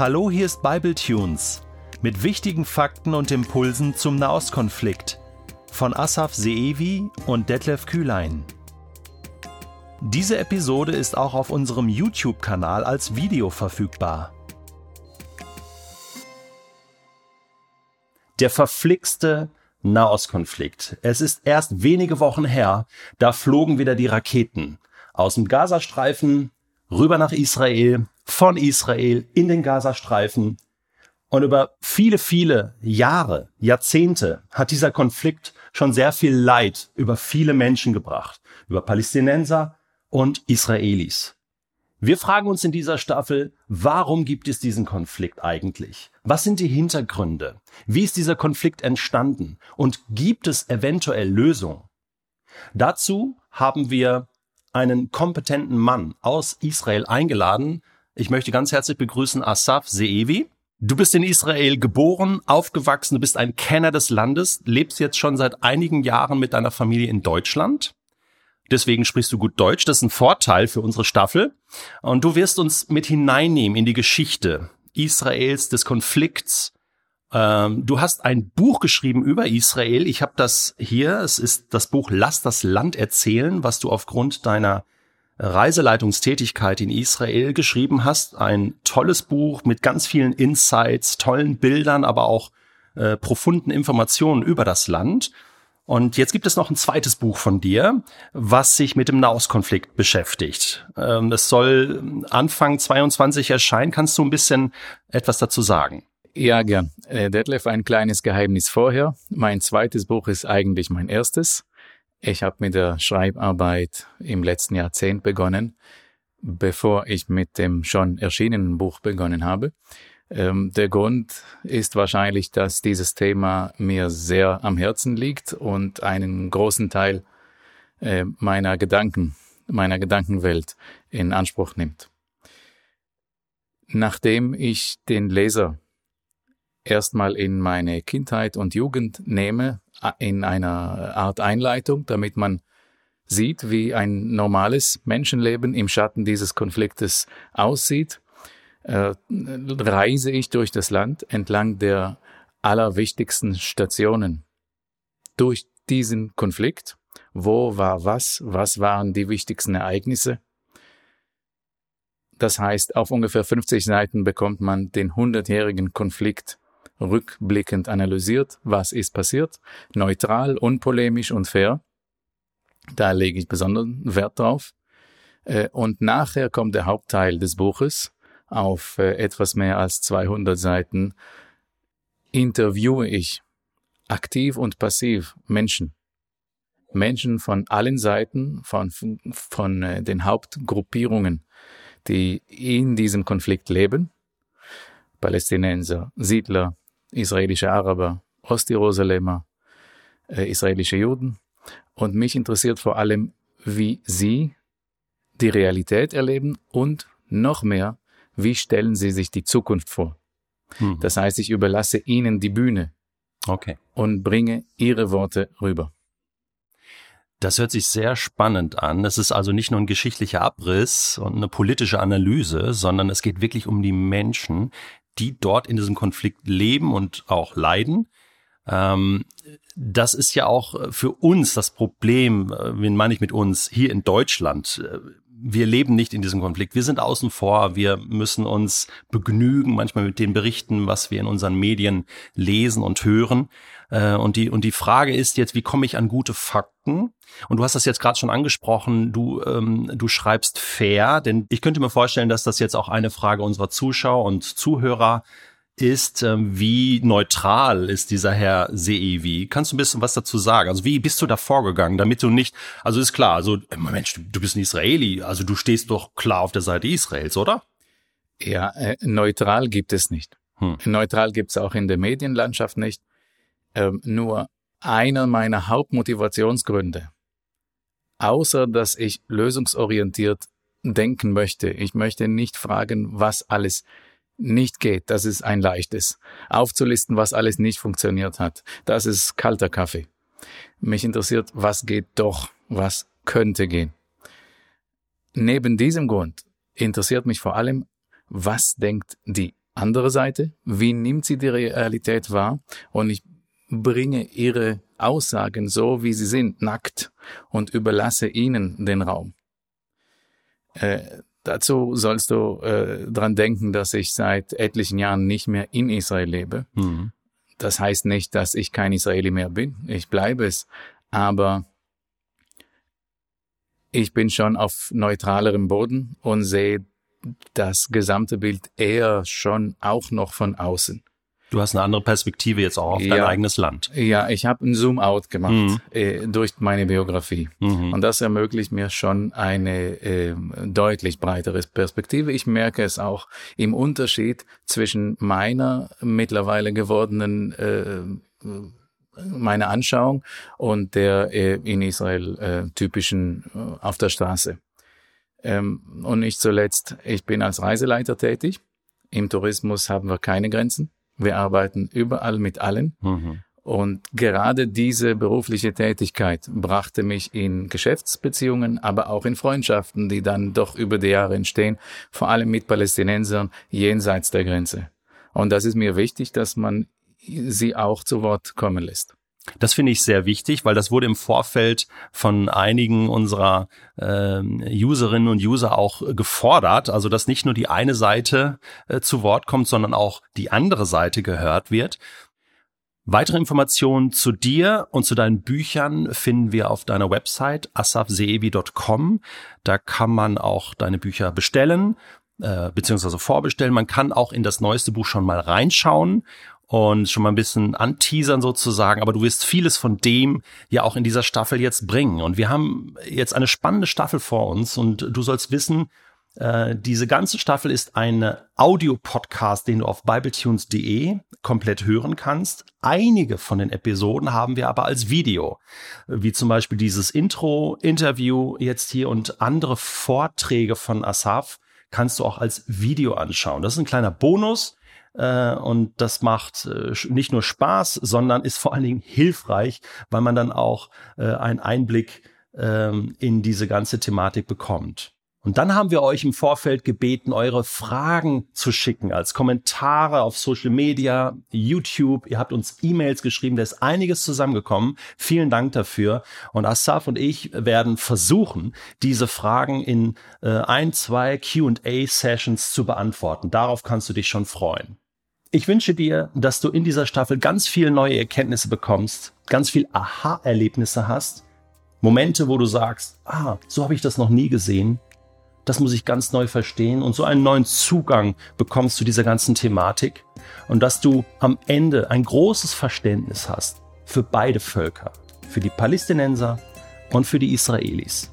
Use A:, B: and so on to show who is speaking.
A: Hallo, hier ist Bible Tunes mit wichtigen Fakten und Impulsen zum Nahostkonflikt von Asaf Seevi und Detlef Kühlein. Diese Episode ist auch auf unserem YouTube-Kanal als Video verfügbar. Der verflixte Nahostkonflikt. Es ist erst wenige Wochen her, da flogen wieder die Raketen aus dem Gazastreifen rüber nach Israel, von Israel in den Gazastreifen. Und über viele, viele Jahre, Jahrzehnte hat dieser Konflikt schon sehr viel Leid über viele Menschen gebracht, über Palästinenser und Israelis. Wir fragen uns in dieser Staffel, warum gibt es diesen Konflikt eigentlich? Was sind die Hintergründe? Wie ist dieser Konflikt entstanden? Und gibt es eventuell Lösungen? Dazu haben wir einen kompetenten Mann aus Israel eingeladen. Ich möchte ganz herzlich begrüßen Asaf Seevi. Du bist in Israel geboren, aufgewachsen, du bist ein Kenner des Landes, lebst jetzt schon seit einigen Jahren mit deiner Familie in Deutschland. Deswegen sprichst du gut Deutsch. Das ist ein Vorteil für unsere Staffel. Und du wirst uns mit hineinnehmen in die Geschichte Israels, des Konflikts. Ähm, du hast ein Buch geschrieben über Israel. Ich habe das hier. Es ist das Buch Lass das Land erzählen, was du aufgrund deiner Reiseleitungstätigkeit in Israel geschrieben hast. Ein tolles Buch mit ganz vielen Insights, tollen Bildern, aber auch äh, profunden Informationen über das Land. Und jetzt gibt es noch ein zweites Buch von dir, was sich mit dem Nahostkonflikt beschäftigt. Ähm, es soll Anfang 22 erscheinen. Kannst du ein bisschen etwas dazu sagen?
B: Ja, gern. Äh, Detlef, ein kleines Geheimnis vorher. Mein zweites Buch ist eigentlich mein erstes. Ich habe mit der Schreibarbeit im letzten Jahrzehnt begonnen, bevor ich mit dem schon erschienenen Buch begonnen habe. Ähm, der Grund ist wahrscheinlich, dass dieses Thema mir sehr am Herzen liegt und einen großen Teil äh, meiner Gedanken, meiner Gedankenwelt in Anspruch nimmt. Nachdem ich den Leser erstmal in meine Kindheit und Jugend nehme, in einer Art Einleitung, damit man sieht, wie ein normales Menschenleben im Schatten dieses Konfliktes aussieht, äh, reise ich durch das Land entlang der allerwichtigsten Stationen. Durch diesen Konflikt. Wo war was? Was waren die wichtigsten Ereignisse? Das heißt, auf ungefähr 50 Seiten bekommt man den hundertjährigen Konflikt rückblickend analysiert, was ist passiert, neutral, unpolemisch und fair. Da lege ich besonderen Wert drauf. Äh, und nachher kommt der Hauptteil des Buches, auf äh, etwas mehr als 200 Seiten interviewe ich aktiv und passiv Menschen. Menschen von allen Seiten, von, von äh, den Hauptgruppierungen, die in diesem Konflikt leben. Palästinenser, Siedler, israelische Araber, Ostjerusalemer, äh, israelische Juden. Und mich interessiert vor allem, wie sie die Realität erleben und noch mehr, wie stellen Sie sich die Zukunft vor? Mhm. Das heißt, ich überlasse Ihnen die Bühne. Okay. Und bringe Ihre Worte rüber.
A: Das hört sich sehr spannend an. Es ist also nicht nur ein geschichtlicher Abriss und eine politische Analyse, sondern es geht wirklich um die Menschen, die dort in diesem Konflikt leben und auch leiden. Ähm, das ist ja auch für uns das Problem, äh, wen meine ich mit uns, hier in Deutschland. Wir leben nicht in diesem Konflikt. Wir sind außen vor. Wir müssen uns begnügen, manchmal mit den Berichten, was wir in unseren Medien lesen und hören. Äh, und die, und die Frage ist jetzt, wie komme ich an gute Fakten? Und du hast das jetzt gerade schon angesprochen, du, ähm, du schreibst fair, denn ich könnte mir vorstellen, dass das jetzt auch eine Frage unserer Zuschauer und Zuhörer ist, ähm, wie neutral ist dieser Herr Seevi? Kannst du ein bisschen was dazu sagen? Also wie bist du da vorgegangen, damit du nicht, also ist klar, also Mensch, du, du bist ein Israeli, also du stehst doch klar auf der Seite Israels, oder?
B: Ja, äh, neutral gibt es nicht. Hm. Neutral gibt es auch in der Medienlandschaft nicht. Ähm, nur einer meiner Hauptmotivationsgründe, außer dass ich lösungsorientiert denken möchte. Ich möchte nicht fragen, was alles nicht geht, das ist ein leichtes. Aufzulisten, was alles nicht funktioniert hat, das ist kalter Kaffee. Mich interessiert, was geht doch, was könnte gehen. Neben diesem Grund interessiert mich vor allem, was denkt die andere Seite? Wie nimmt sie die Realität wahr? Und ich bringe ihre Aussagen so, wie sie sind, nackt und überlasse ihnen den Raum. Äh, dazu sollst du äh, dran denken, dass ich seit etlichen Jahren nicht mehr in Israel lebe. Mhm. Das heißt nicht, dass ich kein Israeli mehr bin. Ich bleibe es. Aber ich bin schon auf neutralerem Boden und sehe das gesamte Bild eher schon auch noch von außen.
A: Du hast eine andere Perspektive jetzt auch auf
B: ja,
A: dein eigenes Land.
B: Ja, ich habe ein Zoom-out gemacht mhm. äh, durch meine Biografie. Mhm. Und das ermöglicht mir schon eine äh, deutlich breitere Perspektive. Ich merke es auch im Unterschied zwischen meiner mittlerweile gewordenen äh, meine Anschauung und der äh, in Israel äh, typischen äh, auf der Straße. Ähm, und nicht zuletzt, ich bin als Reiseleiter tätig. Im Tourismus haben wir keine Grenzen. Wir arbeiten überall mit allen. Mhm. Und gerade diese berufliche Tätigkeit brachte mich in Geschäftsbeziehungen, aber auch in Freundschaften, die dann doch über die Jahre entstehen, vor allem mit Palästinensern jenseits der Grenze. Und das ist mir wichtig, dass man sie auch zu Wort kommen lässt.
A: Das finde ich sehr wichtig, weil das wurde im Vorfeld von einigen unserer äh, Userinnen und User auch gefordert. Also dass nicht nur die eine Seite äh, zu Wort kommt, sondern auch die andere Seite gehört wird. Weitere Informationen zu dir und zu deinen Büchern finden wir auf deiner Website asafseevi.com. Da kann man auch deine Bücher bestellen äh, beziehungsweise vorbestellen. Man kann auch in das neueste Buch schon mal reinschauen und schon mal ein bisschen anteasern sozusagen, aber du wirst vieles von dem ja auch in dieser Staffel jetzt bringen. Und wir haben jetzt eine spannende Staffel vor uns und du sollst wissen, äh, diese ganze Staffel ist ein Audio-Podcast, den du auf bibletunes.de komplett hören kannst. Einige von den Episoden haben wir aber als Video, wie zum Beispiel dieses Intro-Interview jetzt hier und andere Vorträge von Asaf kannst du auch als Video anschauen. Das ist ein kleiner Bonus und das macht äh, nicht nur Spaß, sondern ist vor allen Dingen hilfreich, weil man dann auch äh, einen Einblick ähm, in diese ganze Thematik bekommt. Und dann haben wir euch im Vorfeld gebeten, eure Fragen zu schicken als Kommentare auf Social Media, YouTube. Ihr habt uns E-Mails geschrieben, da ist einiges zusammengekommen. Vielen Dank dafür. Und Asaf und ich werden versuchen, diese Fragen in äh, ein, zwei Q&A-Sessions zu beantworten. Darauf kannst du dich schon freuen. Ich wünsche dir, dass du in dieser Staffel ganz viel neue Erkenntnisse bekommst, ganz viel Aha-Erlebnisse hast, Momente, wo du sagst, ah, so habe ich das noch nie gesehen, das muss ich ganz neu verstehen. Und so einen neuen Zugang bekommst zu dieser ganzen Thematik. Und dass du am Ende ein großes Verständnis hast für beide Völker, für die Palästinenser und für die Israelis.